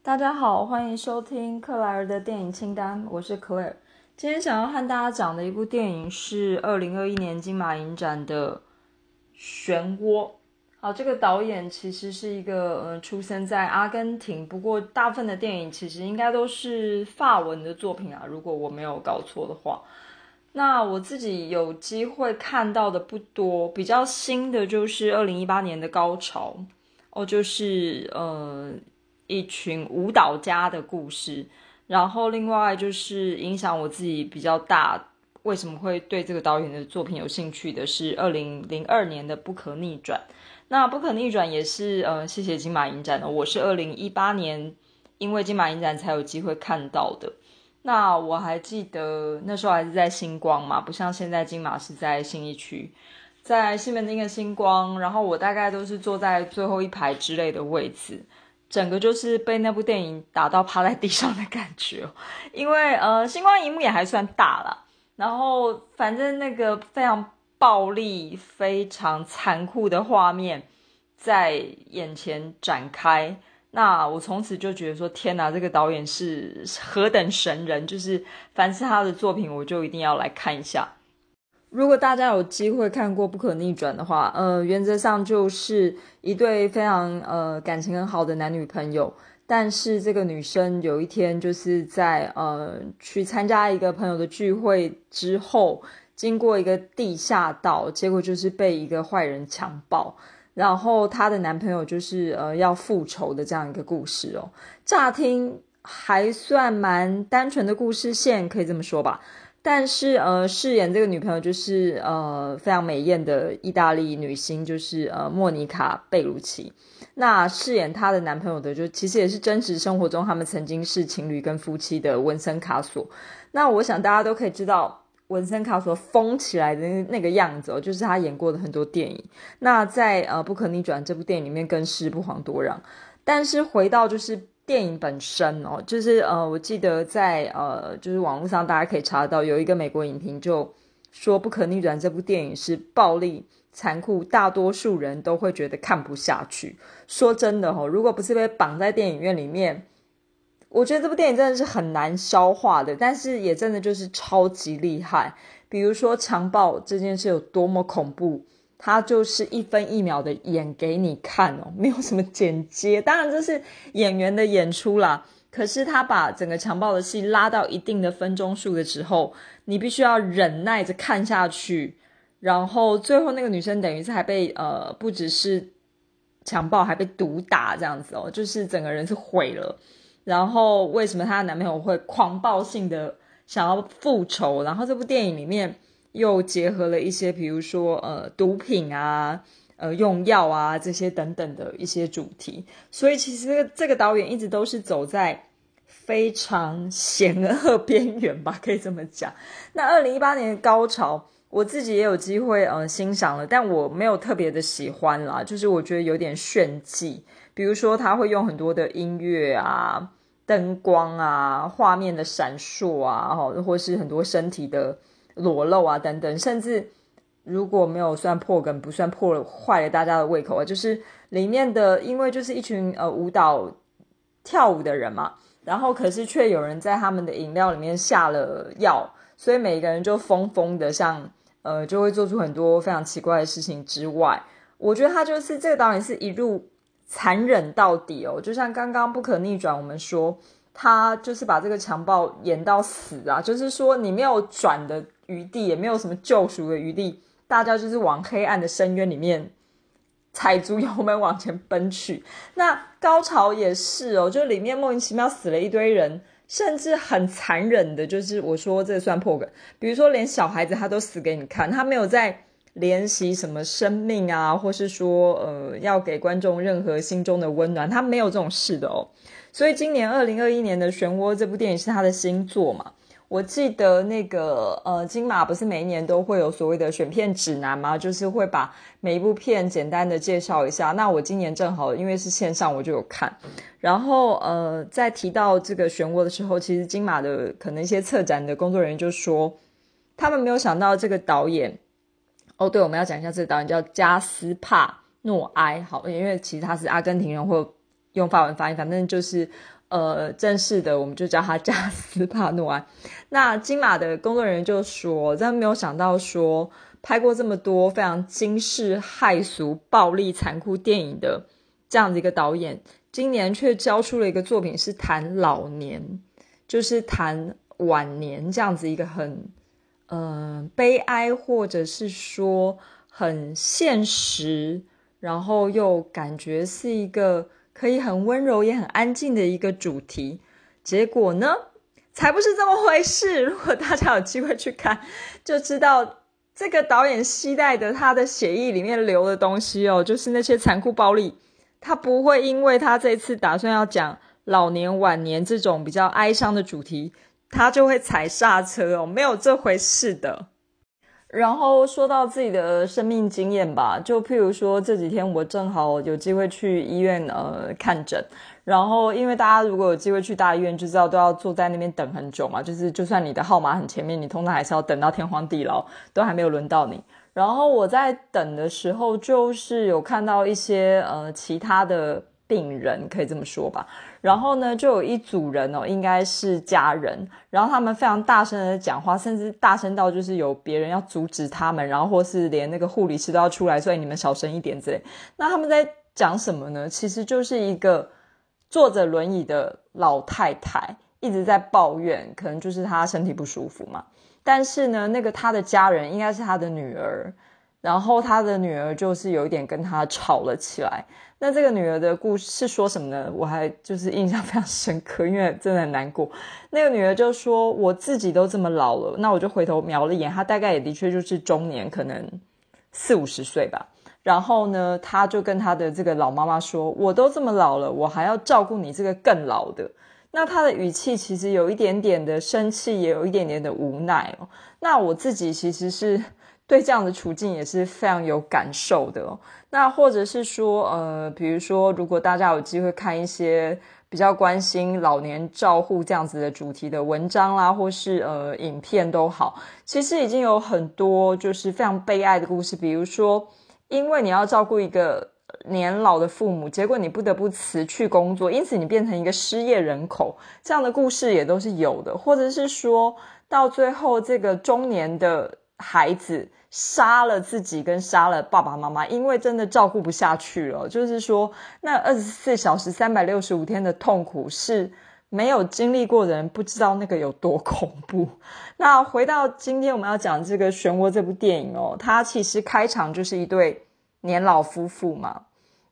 大家好，欢迎收听克莱尔的电影清单，我是 cla。今天想要和大家讲的一部电影是二零二一年金马影展的《漩涡》。好，这个导演其实是一个呃出生在阿根廷，不过大部分的电影其实应该都是法文的作品啊，如果我没有搞错的话。那我自己有机会看到的不多，比较新的就是二零一八年的《高潮》哦，就是呃一群舞蹈家的故事。然后另外就是影响我自己比较大，为什么会对这个导演的作品有兴趣的是二零零二年的《不可逆转》。那《不可逆转》也是呃谢谢金马影展的，我是二零一八年因为金马影展才有机会看到的。那我还记得那时候还是在星光嘛，不像现在金马是在信义区，在西门町的星光，然后我大概都是坐在最后一排之类的位置，整个就是被那部电影打到趴在地上的感觉。因为呃星光荧幕也还算大了，然后反正那个非常暴力、非常残酷的画面在眼前展开。那我从此就觉得说，天哪，这个导演是何等神人！就是凡是他的作品，我就一定要来看一下。如果大家有机会看过《不可逆转》的话，呃，原则上就是一对非常呃感情很好的男女朋友，但是这个女生有一天就是在呃去参加一个朋友的聚会之后，经过一个地下道，结果就是被一个坏人强暴。然后她的男朋友就是呃要复仇的这样一个故事哦，乍听还算蛮单纯的故事线，可以这么说吧。但是呃，饰演这个女朋友就是呃非常美艳的意大利女星，就是呃莫妮卡贝鲁奇。那饰演她的男朋友的，就其实也是真实生活中他们曾经是情侣跟夫妻的文森卡索。那我想大家都可以知道。文森卡索疯起来的那个样子哦，就是他演过的很多电影。那在呃《不可逆转》这部电影里面更是不遑多让。但是回到就是电影本身哦，就是呃，我记得在呃，就是网络上大家可以查到有一个美国影评就说《不可逆转》这部电影是暴力残酷，大多数人都会觉得看不下去。说真的哦，如果不是被绑在电影院里面。我觉得这部电影真的是很难消化的，但是也真的就是超级厉害。比如说强暴这件事有多么恐怖，他就是一分一秒的演给你看哦，没有什么剪接。当然这是演员的演出啦，可是他把整个强暴的戏拉到一定的分钟数的时候，你必须要忍耐着看下去。然后最后那个女生等于是还被呃不只是强暴，还被毒打这样子哦，就是整个人是毁了。然后为什么她的男朋友会狂暴性的想要复仇？然后这部电影里面又结合了一些，比如说呃毒品啊、呃用药啊这些等等的一些主题。所以其实这个导演一直都是走在非常险恶边缘吧，可以这么讲。那二零一八年的高潮，我自己也有机会呃欣赏了，但我没有特别的喜欢啦，就是我觉得有点炫技。比如说他会用很多的音乐啊。灯光啊，画面的闪烁啊，或是很多身体的裸露啊，等等，甚至如果没有算破梗，不算破坏了大家的胃口啊，就是里面的，因为就是一群呃舞蹈跳舞的人嘛，然后可是却有人在他们的饮料里面下了药，所以每一个人就疯疯的，像呃就会做出很多非常奇怪的事情之外，我觉得他就是这个导演是一路。残忍到底哦，就像刚刚不可逆转，我们说他就是把这个强暴演到死啊，就是说你没有转的余地，也没有什么救赎的余地，大家就是往黑暗的深渊里面踩足油门往前奔去。那高潮也是哦，就里面莫名其妙死了一堆人，甚至很残忍的，就是我说这算破梗，比如说连小孩子他都死给你看，他没有在。怜惜什么生命啊，或是说，呃，要给观众任何心中的温暖，他没有这种事的哦。所以今年二零二一年的《漩涡》这部电影是他的新作嘛？我记得那个，呃，金马不是每一年都会有所谓的选片指南吗？就是会把每一部片简单的介绍一下。那我今年正好因为是线上，我就有看。然后，呃，在提到这个《漩涡》的时候，其实金马的可能一些策展的工作人员就说，他们没有想到这个导演。哦，对，我们要讲一下这个导演叫加斯帕诺埃，好，因为其实他是阿根廷人或用法文发音，反正就是呃正式的，我们就叫他加斯帕诺安。那金马的工作人员就说，真没有想到说拍过这么多非常惊世骇俗、暴力残酷电影的这样的一个导演，今年却交出了一个作品是谈老年，就是谈晚年这样子一个很嗯悲哀，或者是说很现实。然后又感觉是一个可以很温柔也很安静的一个主题，结果呢，才不是这么回事。如果大家有机会去看，就知道这个导演期待的他的血意里面流的东西哦，就是那些残酷暴力。他不会因为他这次打算要讲老年晚年这种比较哀伤的主题，他就会踩刹车哦，没有这回事的。然后说到自己的生命经验吧，就譬如说这几天我正好有机会去医院呃看诊，然后因为大家如果有机会去大医院就知道都要坐在那边等很久嘛，就是就算你的号码很前面，你通常还是要等到天荒地老，都还没有轮到你。然后我在等的时候，就是有看到一些呃其他的。病人可以这么说吧，然后呢，就有一组人哦，应该是家人，然后他们非常大声的讲话，甚至大声到就是有别人要阻止他们，然后或是连那个护理师都要出来，所以你们小声一点之类。那他们在讲什么呢？其实就是一个坐着轮椅的老太太一直在抱怨，可能就是她身体不舒服嘛。但是呢，那个她的家人应该是她的女儿，然后她的女儿就是有一点跟她吵了起来。那这个女儿的故事是说什么呢？我还就是印象非常深刻，因为真的很难过。那个女儿就说：“我自己都这么老了。”那我就回头瞄了一眼，她大概也的确就是中年，可能四五十岁吧。然后呢，她就跟她的这个老妈妈说：“我都这么老了，我还要照顾你这个更老的。”那她的语气其实有一点点的生气，也有一点点的无奈哦。那我自己其实是。对这样的处境也是非常有感受的。那或者是说，呃，比如说，如果大家有机会看一些比较关心老年照护这样子的主题的文章啦，或是呃影片都好，其实已经有很多就是非常悲哀的故事。比如说，因为你要照顾一个年老的父母，结果你不得不辞去工作，因此你变成一个失业人口，这样的故事也都是有的。或者是说到最后，这个中年的孩子。杀了自己跟杀了爸爸妈妈，因为真的照顾不下去了。就是说，那二十四小时、三百六十五天的痛苦是没有经历过的人不知道那个有多恐怖。那回到今天我们要讲这个《漩涡》这部电影哦，它其实开场就是一对年老夫妇嘛。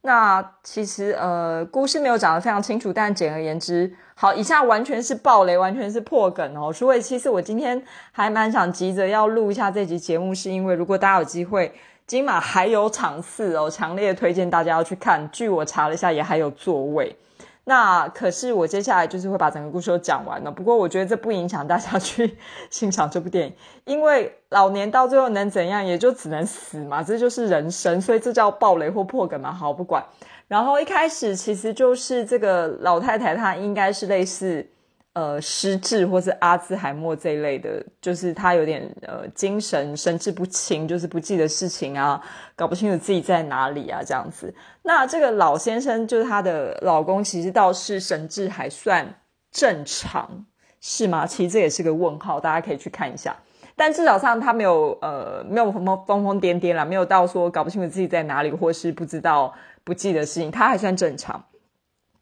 那其实呃，故事没有讲得非常清楚，但简而言之，好，以下完全是暴雷，完全是破梗哦。所以其实我今天还蛮想急着要录一下这集节目，是因为如果大家有机会，金马还有场次哦，强烈推荐大家要去看。据我查了一下，也还有座位。那可是我接下来就是会把整个故事都讲完了。不过我觉得这不影响大家去欣赏这部电影，因为老年到最后能怎样，也就只能死嘛，这就是人生，所以这叫暴雷或破梗嘛。好，不管。然后一开始其实就是这个老太太，她应该是类似。呃，失智或是阿兹海默这一类的，就是她有点呃精神神志不清，就是不记得事情啊，搞不清楚自己在哪里啊，这样子。那这个老先生就是她的老公，其实倒是神智还算正常，是吗？其实这也是个问号，大家可以去看一下。但至少上他没有呃没有疯疯疯癫癫啦，没有到说搞不清楚自己在哪里，或是不知道不记得事情，他还算正常。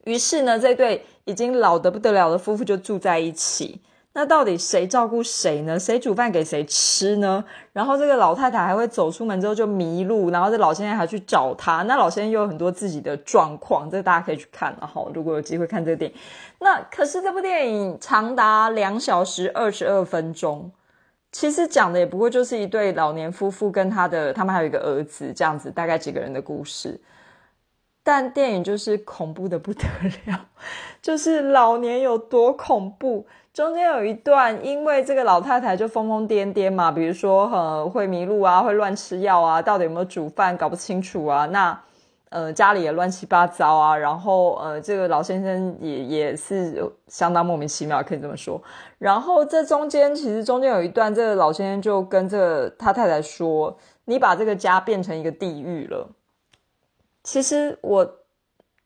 于是呢，这对已经老得不得了的夫妇就住在一起。那到底谁照顾谁呢？谁煮饭给谁吃呢？然后这个老太太还会走出门之后就迷路，然后这老先生还去找她。那老先生又有很多自己的状况，这个大家可以去看。然后如果有机会看这个电影，那可是这部电影长达两小时二十二分钟，其实讲的也不过就是一对老年夫妇跟他的，他们还有一个儿子这样子，大概几个人的故事。但电影就是恐怖的不得了，就是老年有多恐怖。中间有一段，因为这个老太太就疯疯癫癫嘛，比如说呃会迷路啊，会乱吃药啊，到底有没有煮饭搞不清楚啊。那呃家里也乱七八糟啊，然后呃这个老先生也也是相当莫名其妙，可以这么说。然后这中间其实中间有一段，这个老先生就跟这个他太太说：“你把这个家变成一个地狱了。”其实我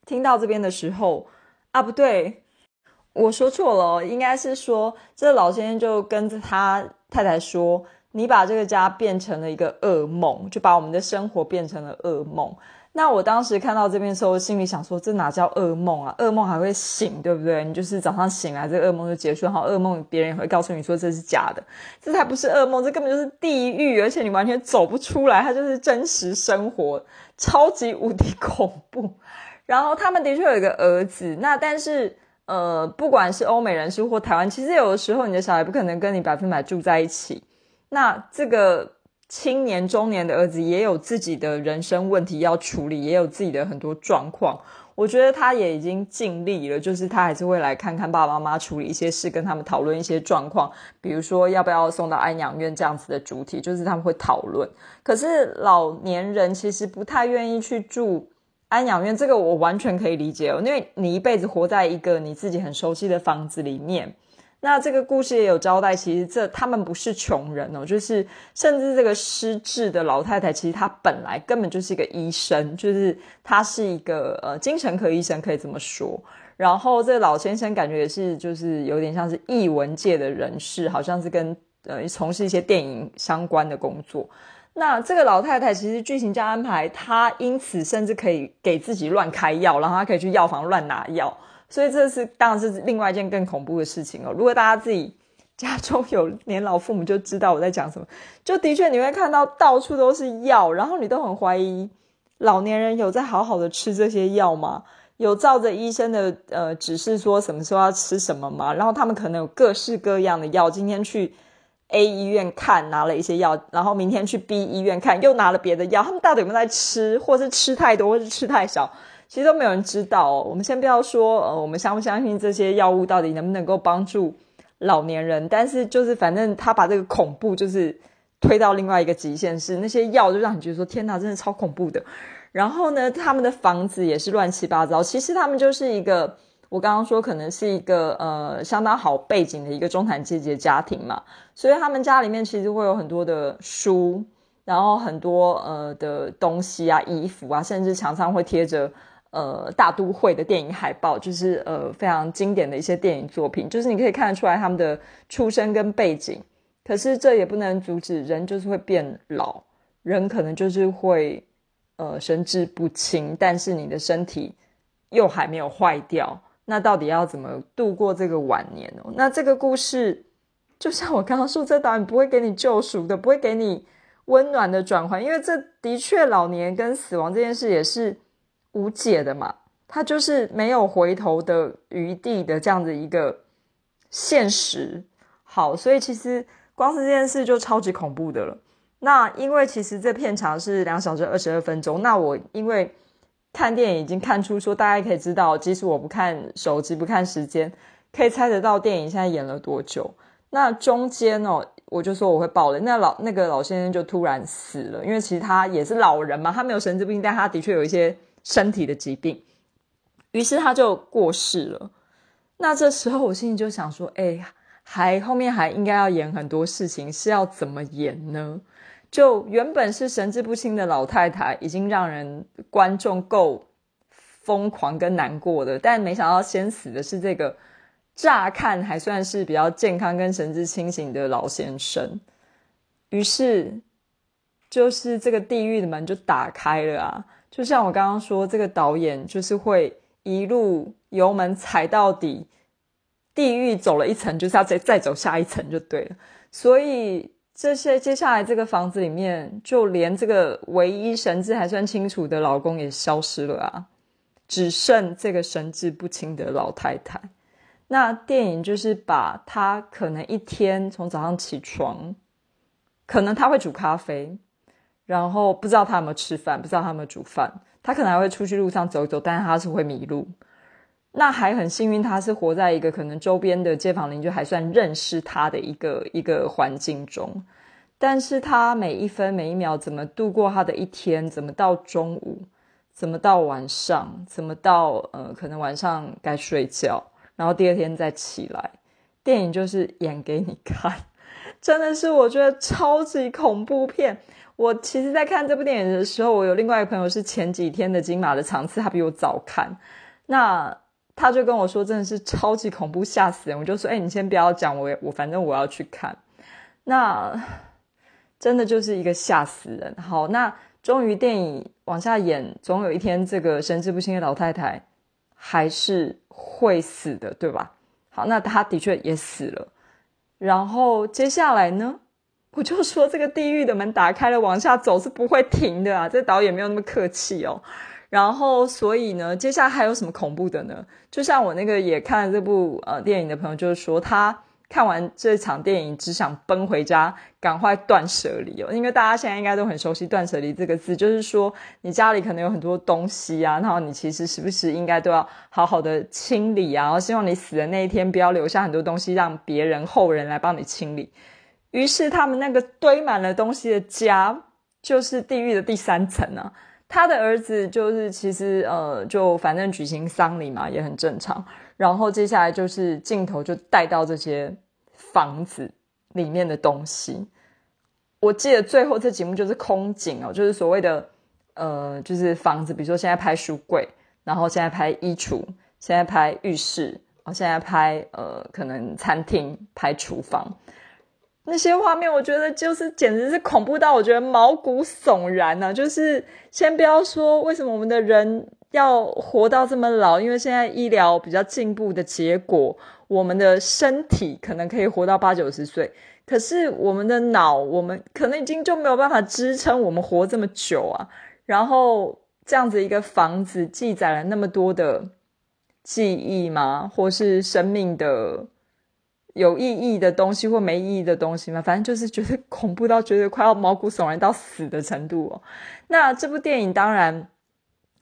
听到这边的时候啊，不对，我说错了，应该是说这老先生就跟着他太太说：“你把这个家变成了一个噩梦，就把我们的生活变成了噩梦。”那我当时看到这边的时候，心里想说：这哪叫噩梦啊？噩梦还会醒，对不对？你就是早上醒来，这个噩梦就结束。好，噩梦别人也会告诉你说这是假的，这才不是噩梦，这根本就是地狱，而且你完全走不出来，它就是真实生活，超级无敌恐怖。然后他们的确有一个儿子，那但是呃，不管是欧美人士或台湾，其实有的时候你的小孩不可能跟你百分百住在一起，那这个。青年、中年的儿子也有自己的人生问题要处理，也有自己的很多状况。我觉得他也已经尽力了，就是他还是会来看看爸爸妈妈处理一些事，跟他们讨论一些状况，比如说要不要送到安养院这样子的主体，就是他们会讨论。可是老年人其实不太愿意去住安养院，这个我完全可以理解，因为你一辈子活在一个你自己很熟悉的房子里面。那这个故事也有交代，其实这他们不是穷人哦，就是甚至这个失智的老太太，其实她本来根本就是一个医生，就是她是一个呃精神科医生，可以这么说。然后这个老先生感觉也是，就是有点像是艺文界的人士，好像是跟呃从事一些电影相关的工作。那这个老太太其实剧情加安排，她因此甚至可以给自己乱开药，然后她可以去药房乱拿药。所以这是当然是另外一件更恐怖的事情哦。如果大家自己家中有年老父母，就知道我在讲什么。就的确你会看到到处都是药，然后你都很怀疑老年人有在好好的吃这些药吗？有照着医生的呃指示说什么时候要吃什么吗？然后他们可能有各式各样的药，今天去 A 医院看拿了一些药，然后明天去 B 医院看又拿了别的药，他们到底有没有在吃，或是吃太多，或是吃太少？其实都没有人知道。我们先不要说，呃，我们相不相信这些药物到底能不能够帮助老年人？但是就是反正他把这个恐怖就是推到另外一个极限，是那些药就让你觉得说天哪，真的超恐怖的。然后呢，他们的房子也是乱七八糟。其实他们就是一个，我刚刚说可能是一个呃相当好背景的一个中产阶级的家庭嘛，所以他们家里面其实会有很多的书，然后很多呃的东西啊、衣服啊，甚至墙上会贴着。呃，大都会的电影海报就是呃非常经典的一些电影作品，就是你可以看得出来他们的出身跟背景。可是这也不能阻止人就是会变老，人可能就是会呃神志不清，但是你的身体又还没有坏掉。那到底要怎么度过这个晚年呢？那这个故事就像我刚刚说，这导演不会给你救赎的，不会给你温暖的转换，因为这的确老年跟死亡这件事也是。无解的嘛，它就是没有回头的余地的这样的一个现实。好，所以其实光是这件事就超级恐怖的了。那因为其实这片长是两小时二十二分钟，那我因为看电影已经看出说，大家可以知道，即使我不看手机不看时间，可以猜得到电影现在演了多久。那中间哦，我就说我会爆了。那老那个老先生就突然死了，因为其实他也是老人嘛，他没有神志病，但他的确有一些。身体的疾病，于是他就过世了。那这时候我心里就想说：“哎，还后面还应该要演很多事情，是要怎么演呢？”就原本是神志不清的老太太，已经让人观众够疯狂跟难过的，但没想到先死的是这个乍看还算是比较健康跟神志清醒的老先生。于是，就是这个地狱的门就打开了啊！就像我刚刚说，这个导演就是会一路油门踩到底，地狱走了一层，就是要再再走下一层就对了。所以这些接下来这个房子里面，就连这个唯一神志还算清楚的老公也消失了啊，只剩这个神志不清的老太太。那电影就是把他可能一天从早上起床，可能他会煮咖啡。然后不知道他有没有吃饭，不知道他有没有煮饭，他可能还会出去路上走走，但是他是会迷路。那还很幸运，他是活在一个可能周边的街坊邻居还算认识他的一个一个环境中，但是他每一分每一秒怎么度过他的一天，怎么到中午，怎么到晚上，怎么到呃可能晚上该睡觉，然后第二天再起来，电影就是演给你看，真的是我觉得超级恐怖片。我其实，在看这部电影的时候，我有另外一个朋友是前几天的金马的场次，他比我早看，那他就跟我说，真的是超级恐怖，吓死人。我就说，哎，你先不要讲，我我反正我要去看。那真的就是一个吓死人。好，那终于电影往下演，总有一天这个神志不清的老太太还是会死的，对吧？好，那她的确也死了。然后接下来呢？我就说这个地狱的门打开了，往下走是不会停的啊！这导演没有那么客气哦。然后，所以呢，接下来还有什么恐怖的呢？就像我那个也看了这部呃电影的朋友，就是说他看完这场电影只想奔回家，赶快断舍离哦。因为大家现在应该都很熟悉“断舍离”这个字，就是说你家里可能有很多东西啊，然后你其实时不时应该都要好好的清理啊。然后希望你死的那一天不要留下很多东西，让别人后人来帮你清理。于是他们那个堆满了东西的家，就是地狱的第三层啊。他的儿子就是其实呃，就反正举行丧礼嘛，也很正常。然后接下来就是镜头就带到这些房子里面的东西。我记得最后这节目就是空景哦，就是所谓的呃，就是房子，比如说现在拍书柜，然后现在拍衣橱，现在拍浴室，哦，现在拍呃，可能餐厅，拍厨房。那些画面，我觉得就是简直是恐怖到我觉得毛骨悚然呢。就是先不要说为什么我们的人要活到这么老，因为现在医疗比较进步的结果，我们的身体可能可以活到八九十岁，可是我们的脑，我们可能已经就没有办法支撑我们活这么久啊。然后这样子一个房子，记载了那么多的记忆吗？或是生命的？有意义的东西或没意义的东西嘛，反正就是觉得恐怖到觉得快要毛骨悚然到死的程度哦。那这部电影当然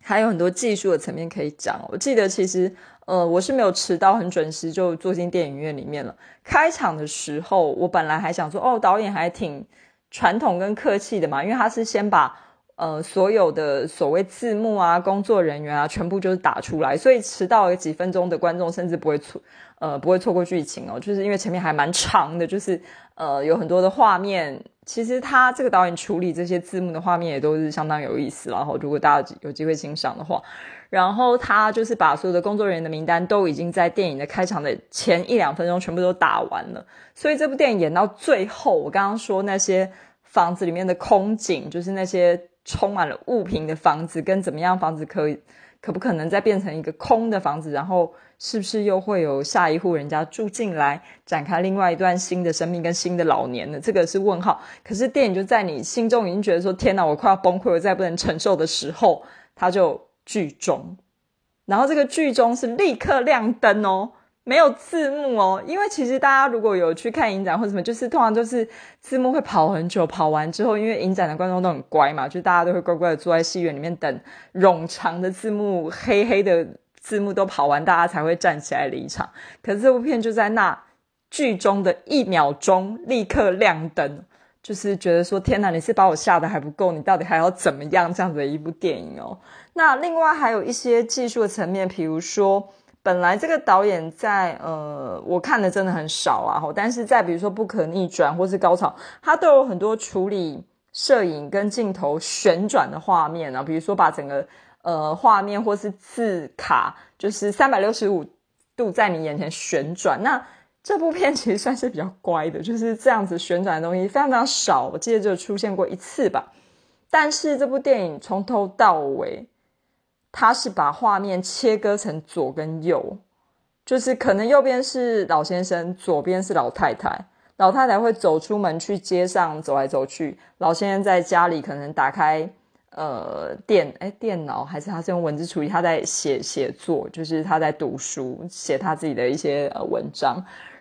还有很多技术的层面可以讲。我记得其实呃我是没有迟到，很准时就坐进电影院里面了。开场的时候，我本来还想说哦，导演还挺传统跟客气的嘛，因为他是先把呃所有的所谓字幕啊、工作人员啊全部就是打出来，所以迟到了几分钟的观众甚至不会错。呃，不会错过剧情哦，就是因为前面还蛮长的，就是呃有很多的画面。其实他这个导演处理这些字幕的画面也都是相当有意思。然后如果大家有机会欣赏的话，然后他就是把所有的工作人员的名单都已经在电影的开场的前一两分钟全部都打完了。所以这部电影演到最后，我刚刚说那些房子里面的空景，就是那些充满了物品的房子，跟怎么样房子可以。可不可能再变成一个空的房子？然后是不是又会有下一户人家住进来，展开另外一段新的生命跟新的老年呢？这个是问号。可是电影就在你心中已经觉得说：“天哪，我快要崩溃，我再不能承受的时候，它就剧终。然后这个剧终是立刻亮灯哦。没有字幕哦，因为其实大家如果有去看影展或什么，就是通常就是字幕会跑很久，跑完之后，因为影展的观众都很乖嘛，就大家都会乖乖的坐在戏院里面等冗长的字幕、黑黑的字幕都跑完，大家才会站起来离场。可是这部片就在那剧中的一秒钟立刻亮灯，就是觉得说天哪，你是把我吓得还不够，你到底还要怎么样？这样子的一部电影哦。那另外还有一些技术的层面，比如说。本来这个导演在呃，我看的真的很少啊，但是在比如说不可逆转或是高潮，他都有很多处理摄影跟镜头旋转的画面啊，比如说把整个呃画面或是字卡，就是三百六十五度在你眼前旋转。那这部片其实算是比较乖的，就是这样子旋转的东西非常非常少，我记得就出现过一次吧。但是这部电影从头到尾。他是把画面切割成左跟右，就是可能右边是老先生，左边是老太太。老太太会走出门去街上走来走去，老先生在家里可能打开呃电哎电脑，还是他是用文字处理，他在写写作，就是他在读书，写他自己的一些呃文章。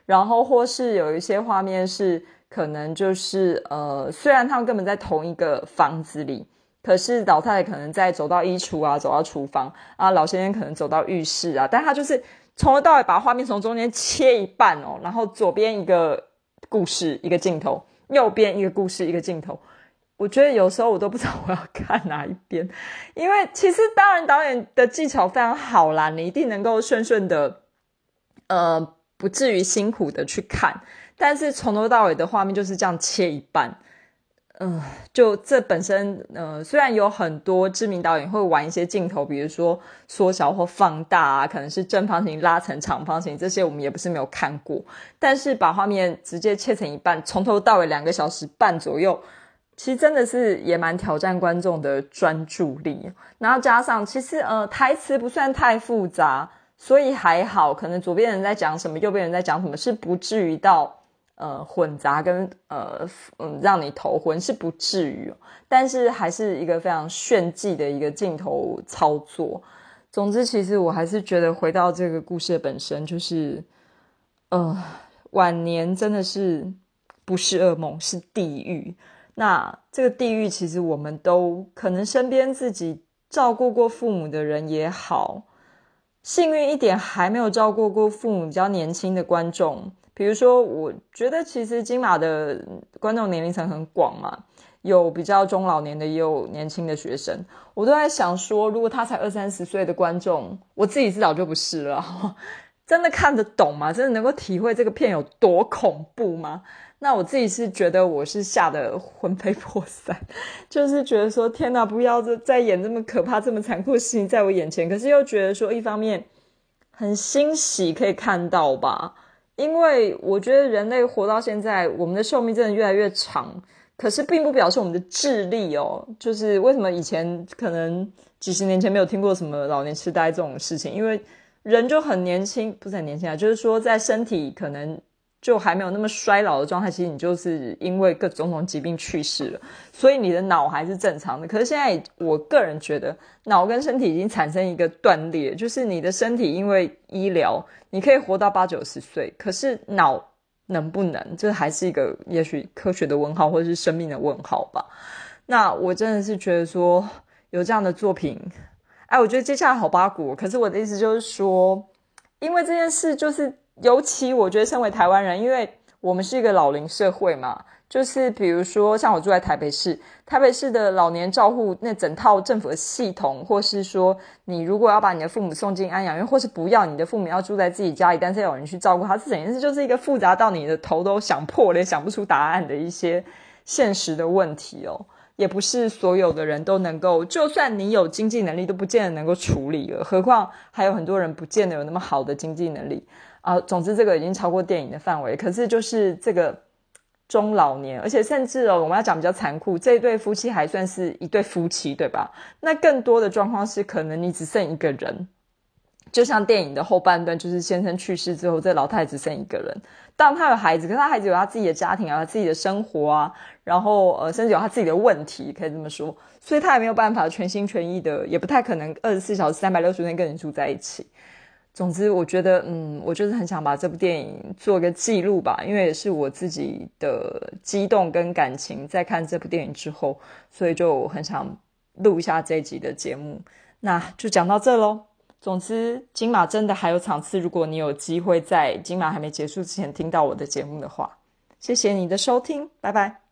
然后或是有一些画面是可能就是呃，虽然他们根本在同一个房子里。可是老太太可能在走到衣橱啊，走到厨房啊，老先生可能走到浴室啊，但他就是从头到尾把画面从中间切一半哦，然后左边一个故事一个镜头，右边一个故事一个镜头。我觉得有时候我都不知道我要看哪一边，因为其实当然导演的技巧非常好啦，你一定能够顺顺的，呃，不至于辛苦的去看，但是从头到尾的画面就是这样切一半。嗯，就这本身，呃，虽然有很多知名导演会玩一些镜头，比如说缩小或放大啊，可能是正方形拉成长方形，这些我们也不是没有看过。但是把画面直接切成一半，从头到尾两个小时半左右，其实真的是也蛮挑战观众的专注力。然后加上，其实呃，台词不算太复杂，所以还好，可能左边人在讲什么，右边人在讲什么，是不至于到。呃，混杂跟呃嗯，让你头昏是不至于，但是还是一个非常炫技的一个镜头操作。总之，其实我还是觉得回到这个故事的本身，就是呃，晚年真的是不是噩梦，是地狱。那这个地狱，其实我们都可能身边自己照顾过父母的人也好，幸运一点还没有照顾过父母比较年轻的观众。比如说，我觉得其实金马的观众年龄层很广嘛，有比较中老年的，也有年轻的学生。我都在想说，如果他才二三十岁的观众，我自己是早就不是了，真的看得懂吗？真的能够体会这个片有多恐怖吗？那我自己是觉得我是吓得魂飞魄散，就是觉得说天哪，不要再再演这么可怕、这么残酷的事情在我眼前。可是又觉得说，一方面很欣喜可以看到吧。因为我觉得人类活到现在，我们的寿命真的越来越长，可是并不表示我们的智力哦，就是为什么以前可能几十年前没有听过什么老年痴呆这种事情，因为人就很年轻，不是很年轻啊，就是说在身体可能。就还没有那么衰老的状态，其实你就是因为各种种疾病去世了，所以你的脑还是正常的。可是现在，我个人觉得脑跟身体已经产生一个断裂，就是你的身体因为医疗，你可以活到八九十岁，可是脑能不能，这还是一个也许科学的问号，或者是生命的问号吧。那我真的是觉得说有这样的作品，哎，我觉得接下来好八股。可是我的意思就是说，因为这件事就是。尤其我觉得，身为台湾人，因为我们是一个老龄社会嘛，就是比如说像我住在台北市，台北市的老年照护那整套政府的系统，或是说你如果要把你的父母送进安养院，或是不要你的父母要住在自己家里，但是有人去照顾他，这整件事就是一个复杂到你的头都想破了，想不出答案的一些现实的问题哦。也不是所有的人都能够，就算你有经济能力，都不见得能够处理了，何况还有很多人不见得有那么好的经济能力。啊，总之这个已经超过电影的范围。可是就是这个中老年，而且甚至哦，我们要讲比较残酷，这一对夫妻还算是一对夫妻，对吧？那更多的状况是，可能你只剩一个人，就像电影的后半段，就是先生去世之后，这老太只剩一个人。当然，他有孩子，可是他孩子有他自己的家庭啊，他自己的生活啊，然后呃，甚至有他自己的问题，可以这么说。所以他也没有办法全心全意的，也不太可能二十四小时、三百六十天跟你住在一起。总之，我觉得，嗯，我就是很想把这部电影做个记录吧，因为也是我自己的激动跟感情，在看这部电影之后，所以就很想录一下这一集的节目。那就讲到这喽。总之，金马真的还有场次，如果你有机会在金马还没结束之前听到我的节目的话，谢谢你的收听，拜拜。